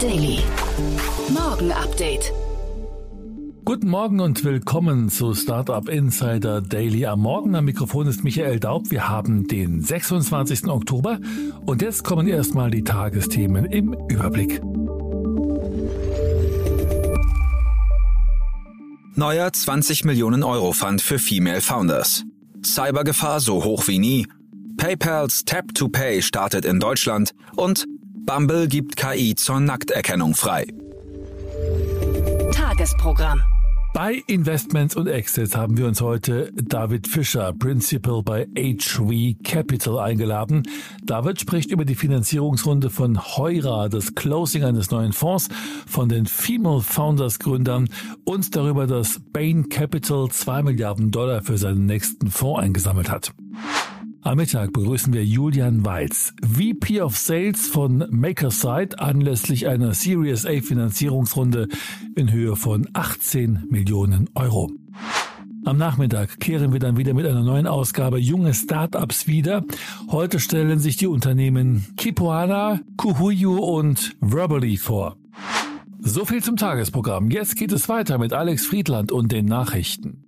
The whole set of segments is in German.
Daily. Morgen Update. Guten Morgen und willkommen zu Startup Insider Daily. Am Morgen am Mikrofon ist Michael Daub. Wir haben den 26. Oktober und jetzt kommen erstmal die Tagesthemen im Überblick. Neuer 20 Millionen Euro Fund für Female Founders. Cybergefahr so hoch wie nie. PayPals Tap to Pay startet in Deutschland und Bumble gibt KI zur Nackterkennung frei. Tagesprogramm. Bei Investments und Exits haben wir uns heute David Fischer, Principal bei HV Capital, eingeladen. David spricht über die Finanzierungsrunde von Heura, das Closing eines neuen Fonds von den Female Founders Gründern und darüber, dass Bain Capital zwei Milliarden Dollar für seinen nächsten Fonds eingesammelt hat. Am Mittag begrüßen wir Julian Weiz, VP of Sales von Makerside, anlässlich einer Series A Finanzierungsrunde in Höhe von 18 Millionen Euro. Am Nachmittag kehren wir dann wieder mit einer neuen Ausgabe Junge Startups wieder. Heute stellen sich die Unternehmen Kipoana, Kuhuyu und Verbally vor. So viel zum Tagesprogramm. Jetzt geht es weiter mit Alex Friedland und den Nachrichten.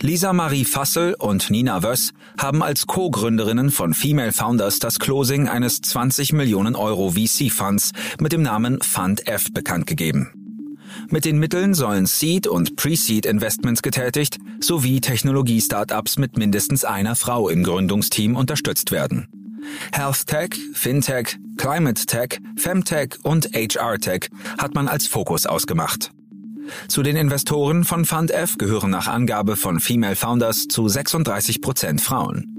Lisa Marie Fassel und Nina Wöss haben als Co-Gründerinnen von Female Founders das Closing eines 20 Millionen Euro VC-Funds mit dem Namen Fund F bekannt gegeben. Mit den Mitteln sollen Seed- und Pre-Seed-Investments getätigt sowie Technologie-Startups mit mindestens einer Frau im Gründungsteam unterstützt werden. Health Tech, Fintech, Climate Tech, Femtech und HR Tech hat man als Fokus ausgemacht. Zu den Investoren von Fund F gehören nach Angabe von Female Founders zu 36 Prozent Frauen.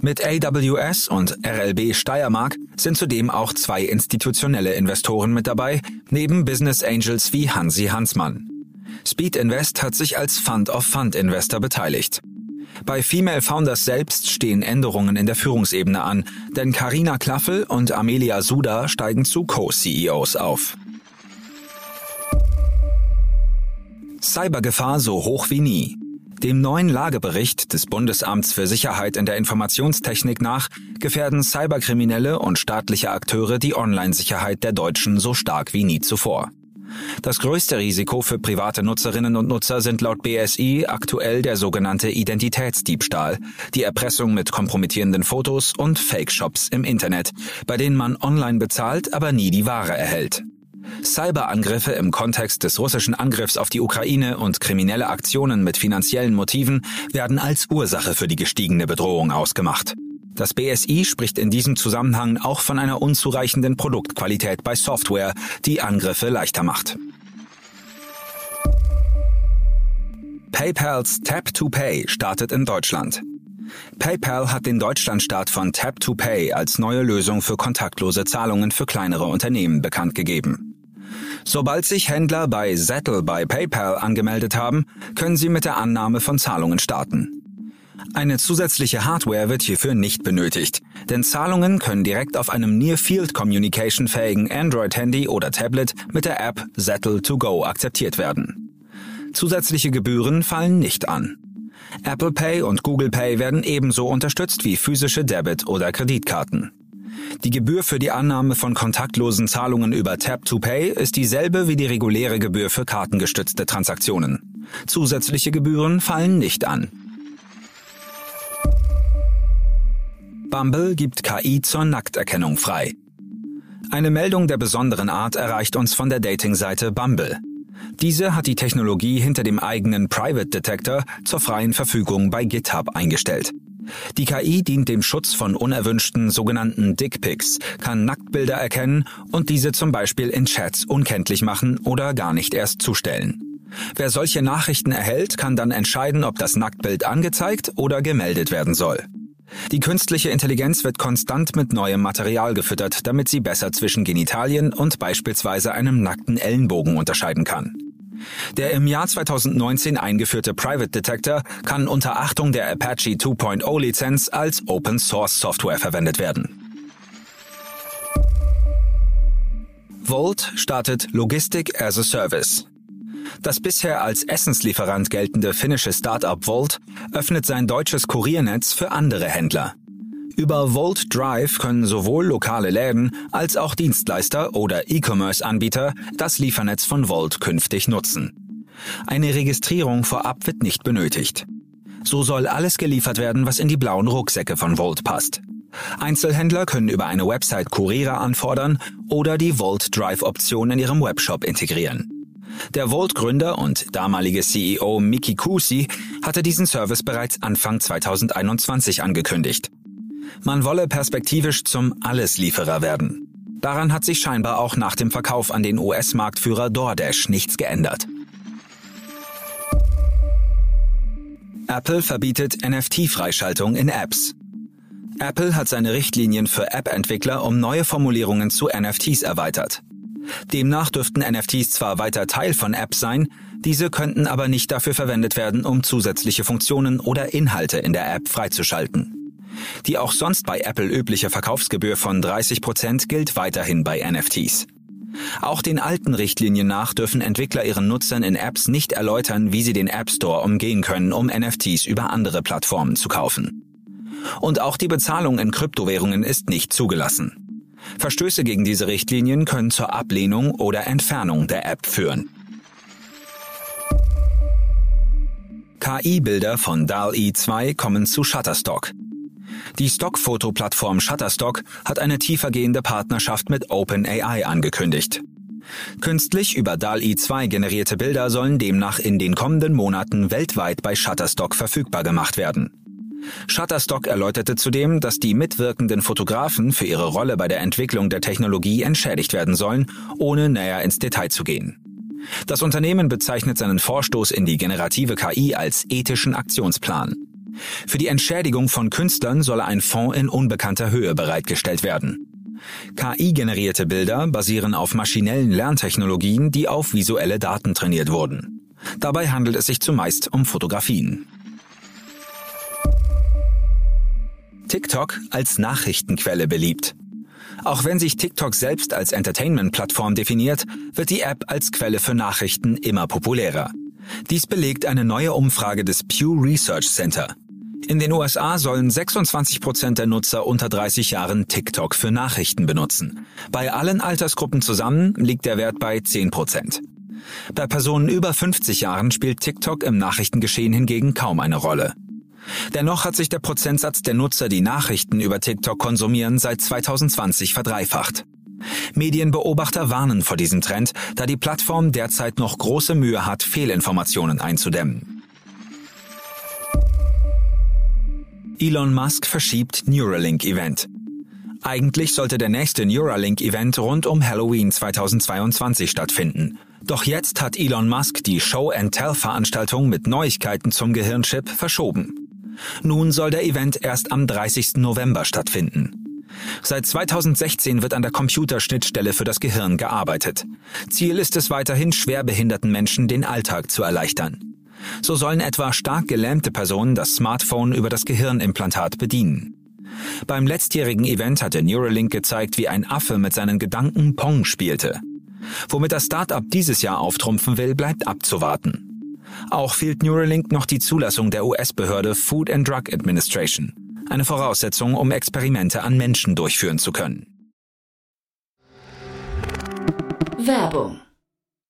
Mit AWS und RLB Steiermark sind zudem auch zwei institutionelle Investoren mit dabei, neben Business Angels wie Hansi Hansmann. Speed Invest hat sich als Fund of Fund Investor beteiligt. Bei Female Founders selbst stehen Änderungen in der Führungsebene an, denn Karina Klaffel und Amelia Suda steigen zu Co-CEOs auf. Cybergefahr so hoch wie nie. Dem neuen Lagebericht des Bundesamts für Sicherheit in der Informationstechnik nach gefährden Cyberkriminelle und staatliche Akteure die Online-Sicherheit der Deutschen so stark wie nie zuvor. Das größte Risiko für private Nutzerinnen und Nutzer sind laut BSI aktuell der sogenannte Identitätsdiebstahl, die Erpressung mit kompromittierenden Fotos und Fake-Shops im Internet, bei denen man online bezahlt, aber nie die Ware erhält. Cyberangriffe im Kontext des russischen Angriffs auf die Ukraine und kriminelle Aktionen mit finanziellen Motiven werden als Ursache für die gestiegene Bedrohung ausgemacht. Das BSI spricht in diesem Zusammenhang auch von einer unzureichenden Produktqualität bei Software, die Angriffe leichter macht. PayPals Tap to Pay startet in Deutschland. PayPal hat den Deutschlandstart von Tap to Pay als neue Lösung für kontaktlose Zahlungen für kleinere Unternehmen bekannt gegeben. Sobald sich Händler bei Zettel bei PayPal angemeldet haben, können sie mit der Annahme von Zahlungen starten. Eine zusätzliche Hardware wird hierfür nicht benötigt, denn Zahlungen können direkt auf einem Near Field Communication fähigen Android-Handy oder Tablet mit der App Zettel to Go akzeptiert werden. Zusätzliche Gebühren fallen nicht an. Apple Pay und Google Pay werden ebenso unterstützt wie physische Debit- oder Kreditkarten. Die Gebühr für die Annahme von kontaktlosen Zahlungen über Tap to Pay ist dieselbe wie die reguläre Gebühr für kartengestützte Transaktionen. Zusätzliche Gebühren fallen nicht an. Bumble gibt KI zur Nackterkennung frei. Eine Meldung der besonderen Art erreicht uns von der Dating-Seite Bumble. Diese hat die Technologie hinter dem eigenen Private Detector zur freien Verfügung bei GitHub eingestellt. Die KI dient dem Schutz von unerwünschten sogenannten Dickpics, kann Nacktbilder erkennen und diese zum Beispiel in Chats unkenntlich machen oder gar nicht erst zustellen. Wer solche Nachrichten erhält, kann dann entscheiden, ob das Nacktbild angezeigt oder gemeldet werden soll. Die künstliche Intelligenz wird konstant mit neuem Material gefüttert, damit sie besser zwischen Genitalien und beispielsweise einem nackten Ellenbogen unterscheiden kann. Der im Jahr 2019 eingeführte Private Detector kann unter Achtung der Apache 2.0 Lizenz als Open Source Software verwendet werden. Volt startet Logistik as a Service. Das bisher als Essenslieferant geltende finnische Startup Volt öffnet sein deutsches Kuriernetz für andere Händler. Über Volt Drive können sowohl lokale Läden als auch Dienstleister oder E-Commerce-Anbieter das Liefernetz von Volt künftig nutzen. Eine Registrierung vorab wird nicht benötigt. So soll alles geliefert werden, was in die blauen Rucksäcke von Volt passt. Einzelhändler können über eine Website Kuriere anfordern oder die Volt Drive Option in ihrem Webshop integrieren. Der Volt-Gründer und damalige CEO Miki Kusi hatte diesen Service bereits Anfang 2021 angekündigt. Man wolle perspektivisch zum Alleslieferer werden. Daran hat sich scheinbar auch nach dem Verkauf an den US-Marktführer DoorDash nichts geändert. Apple verbietet NFT-Freischaltung in Apps. Apple hat seine Richtlinien für App-Entwickler um neue Formulierungen zu NFTs erweitert. Demnach dürften NFTs zwar weiter Teil von Apps sein, diese könnten aber nicht dafür verwendet werden, um zusätzliche Funktionen oder Inhalte in der App freizuschalten. Die auch sonst bei Apple übliche Verkaufsgebühr von 30 Prozent gilt weiterhin bei NFTs. Auch den alten Richtlinien nach dürfen Entwickler ihren Nutzern in Apps nicht erläutern, wie sie den App Store umgehen können, um NFTs über andere Plattformen zu kaufen. Und auch die Bezahlung in Kryptowährungen ist nicht zugelassen. Verstöße gegen diese Richtlinien können zur Ablehnung oder Entfernung der App führen. KI-Bilder von DAL-E 2 kommen zu Shutterstock. Die Stockfotoplattform Shutterstock hat eine tiefergehende Partnerschaft mit OpenAI angekündigt. Künstlich über DAL-E 2 generierte Bilder sollen demnach in den kommenden Monaten weltweit bei Shutterstock verfügbar gemacht werden. Shutterstock erläuterte zudem, dass die mitwirkenden Fotografen für ihre Rolle bei der Entwicklung der Technologie entschädigt werden sollen, ohne näher ins Detail zu gehen. Das Unternehmen bezeichnet seinen Vorstoß in die generative KI als ethischen Aktionsplan. Für die Entschädigung von Künstlern solle ein Fonds in unbekannter Höhe bereitgestellt werden. KI-generierte Bilder basieren auf maschinellen Lerntechnologien, die auf visuelle Daten trainiert wurden. Dabei handelt es sich zumeist um Fotografien. TikTok als Nachrichtenquelle beliebt. Auch wenn sich TikTok selbst als Entertainment-Plattform definiert, wird die App als Quelle für Nachrichten immer populärer. Dies belegt eine neue Umfrage des Pew Research Center. In den USA sollen 26 Prozent der Nutzer unter 30 Jahren TikTok für Nachrichten benutzen. Bei allen Altersgruppen zusammen liegt der Wert bei 10 Prozent. Bei Personen über 50 Jahren spielt TikTok im Nachrichtengeschehen hingegen kaum eine Rolle. Dennoch hat sich der Prozentsatz der Nutzer, die Nachrichten über TikTok konsumieren, seit 2020 verdreifacht. Medienbeobachter warnen vor diesem Trend, da die Plattform derzeit noch große Mühe hat, Fehlinformationen einzudämmen. Elon Musk verschiebt Neuralink-Event. Eigentlich sollte der nächste Neuralink-Event rund um Halloween 2022 stattfinden. Doch jetzt hat Elon Musk die Show-and-Tell-Veranstaltung mit Neuigkeiten zum Gehirnchip verschoben. Nun soll der Event erst am 30. November stattfinden. Seit 2016 wird an der Computerschnittstelle für das Gehirn gearbeitet. Ziel ist es weiterhin, schwerbehinderten Menschen den Alltag zu erleichtern. So sollen etwa stark gelähmte Personen das Smartphone über das Gehirnimplantat bedienen. Beim letztjährigen Event hatte Neuralink gezeigt, wie ein Affe mit seinen Gedanken Pong spielte. Womit das Startup dieses Jahr auftrumpfen will, bleibt abzuwarten. Auch fehlt Neuralink noch die Zulassung der US-Behörde Food and Drug Administration, eine Voraussetzung, um Experimente an Menschen durchführen zu können. Werbung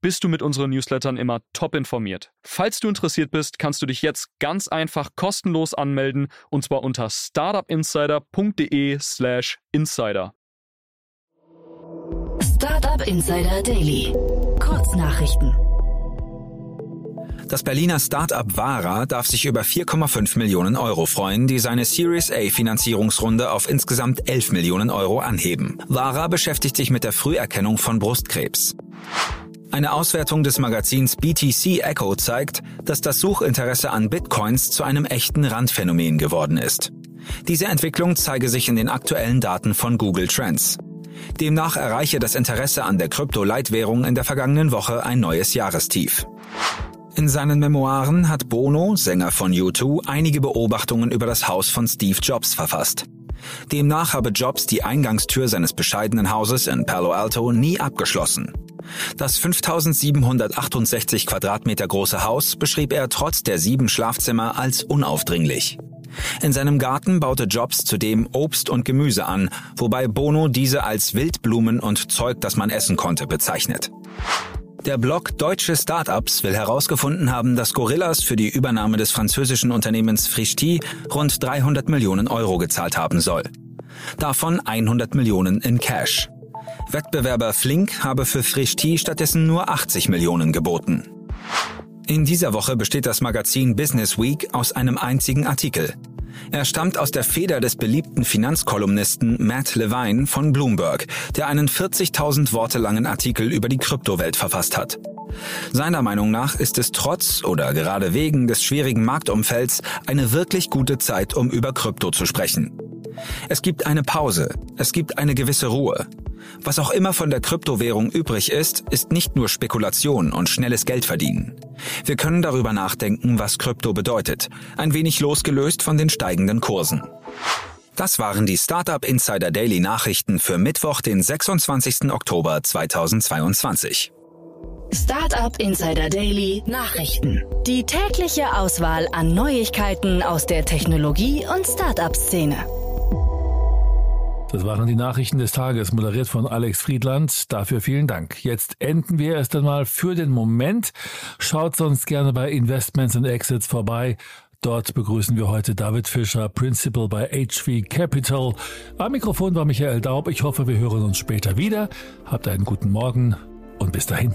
bist du mit unseren Newslettern immer top informiert. Falls du interessiert bist, kannst du dich jetzt ganz einfach kostenlos anmelden und zwar unter startupinsider.de/slash insider. Startup Insider Daily. Kurznachrichten. Das Berliner Start-up Vara darf sich über 4,5 Millionen Euro freuen, die seine Series A Finanzierungsrunde auf insgesamt 11 Millionen Euro anheben. Vara beschäftigt sich mit der Früherkennung von Brustkrebs. Eine Auswertung des Magazins BTC Echo zeigt, dass das Suchinteresse an Bitcoins zu einem echten Randphänomen geworden ist. Diese Entwicklung zeige sich in den aktuellen Daten von Google Trends. Demnach erreiche das Interesse an der Krypto-Leitwährung in der vergangenen Woche ein neues Jahrestief. In seinen Memoiren hat Bono, Sänger von U2, einige Beobachtungen über das Haus von Steve Jobs verfasst. Demnach habe Jobs die Eingangstür seines bescheidenen Hauses in Palo Alto nie abgeschlossen. Das 5768 Quadratmeter große Haus beschrieb er trotz der sieben Schlafzimmer als unaufdringlich. In seinem Garten baute Jobs zudem Obst und Gemüse an, wobei Bono diese als Wildblumen und Zeug, das man essen konnte, bezeichnet. Der Blog Deutsche Startups will herausgefunden haben, dass Gorillas für die Übernahme des französischen Unternehmens Frischti rund 300 Millionen Euro gezahlt haben soll. Davon 100 Millionen in Cash. Wettbewerber Flink habe für Frischti stattdessen nur 80 Millionen geboten. In dieser Woche besteht das Magazin Business Week aus einem einzigen Artikel. Er stammt aus der Feder des beliebten Finanzkolumnisten Matt Levine von Bloomberg, der einen 40.000 Worte langen Artikel über die Kryptowelt verfasst hat. Seiner Meinung nach ist es trotz oder gerade wegen des schwierigen Marktumfelds eine wirklich gute Zeit, um über Krypto zu sprechen. Es gibt eine Pause, es gibt eine gewisse Ruhe. Was auch immer von der Kryptowährung übrig ist, ist nicht nur Spekulation und schnelles Geldverdienen. Wir können darüber nachdenken, was Krypto bedeutet, ein wenig losgelöst von den steigenden Kursen. Das waren die Startup Insider Daily Nachrichten für Mittwoch, den 26. Oktober 2022. Startup Insider Daily Nachrichten. Die tägliche Auswahl an Neuigkeiten aus der Technologie- und Startup-Szene. Das waren die Nachrichten des Tages, moderiert von Alex Friedland. Dafür vielen Dank. Jetzt enden wir erst einmal für den Moment. Schaut sonst gerne bei Investments und Exits vorbei. Dort begrüßen wir heute David Fischer, Principal bei HV Capital. Am Mikrofon war Michael Daub. Ich hoffe, wir hören uns später wieder. Habt einen guten Morgen und bis dahin.